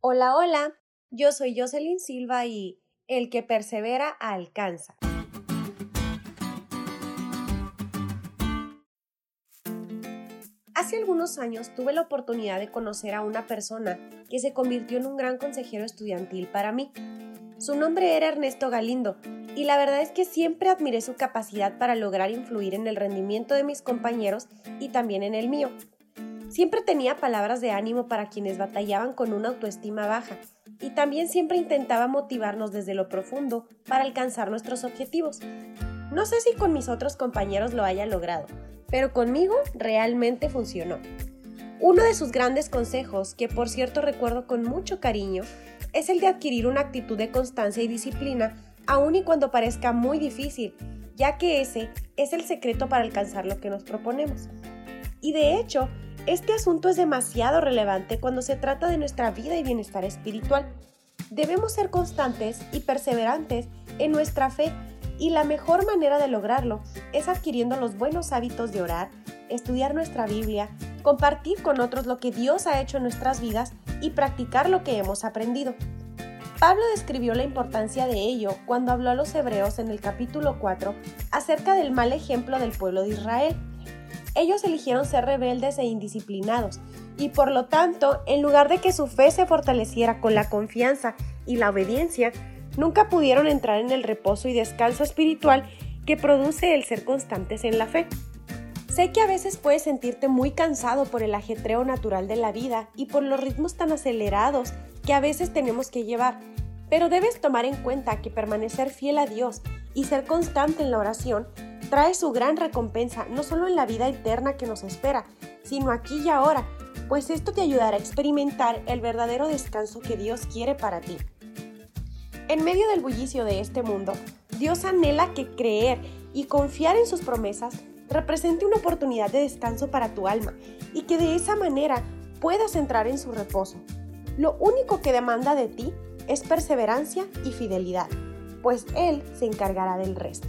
Hola, hola, yo soy Jocelyn Silva y el que persevera alcanza. Hace algunos años tuve la oportunidad de conocer a una persona que se convirtió en un gran consejero estudiantil para mí. Su nombre era Ernesto Galindo y la verdad es que siempre admiré su capacidad para lograr influir en el rendimiento de mis compañeros y también en el mío. Siempre tenía palabras de ánimo para quienes batallaban con una autoestima baja y también siempre intentaba motivarnos desde lo profundo para alcanzar nuestros objetivos. No sé si con mis otros compañeros lo haya logrado, pero conmigo realmente funcionó. Uno de sus grandes consejos, que por cierto recuerdo con mucho cariño, es el de adquirir una actitud de constancia y disciplina, aun y cuando parezca muy difícil, ya que ese es el secreto para alcanzar lo que nos proponemos. Y de hecho, este asunto es demasiado relevante cuando se trata de nuestra vida y bienestar espiritual. Debemos ser constantes y perseverantes en nuestra fe y la mejor manera de lograrlo es adquiriendo los buenos hábitos de orar, estudiar nuestra Biblia, compartir con otros lo que Dios ha hecho en nuestras vidas y practicar lo que hemos aprendido. Pablo describió la importancia de ello cuando habló a los hebreos en el capítulo 4 acerca del mal ejemplo del pueblo de Israel ellos eligieron ser rebeldes e indisciplinados, y por lo tanto, en lugar de que su fe se fortaleciera con la confianza y la obediencia, nunca pudieron entrar en el reposo y descanso espiritual que produce el ser constantes en la fe. Sé que a veces puedes sentirte muy cansado por el ajetreo natural de la vida y por los ritmos tan acelerados que a veces tenemos que llevar, pero debes tomar en cuenta que permanecer fiel a Dios y ser constante en la oración trae su gran recompensa no solo en la vida eterna que nos espera, sino aquí y ahora, pues esto te ayudará a experimentar el verdadero descanso que Dios quiere para ti. En medio del bullicio de este mundo, Dios anhela que creer y confiar en sus promesas represente una oportunidad de descanso para tu alma y que de esa manera puedas entrar en su reposo. Lo único que demanda de ti es perseverancia y fidelidad, pues Él se encargará del resto.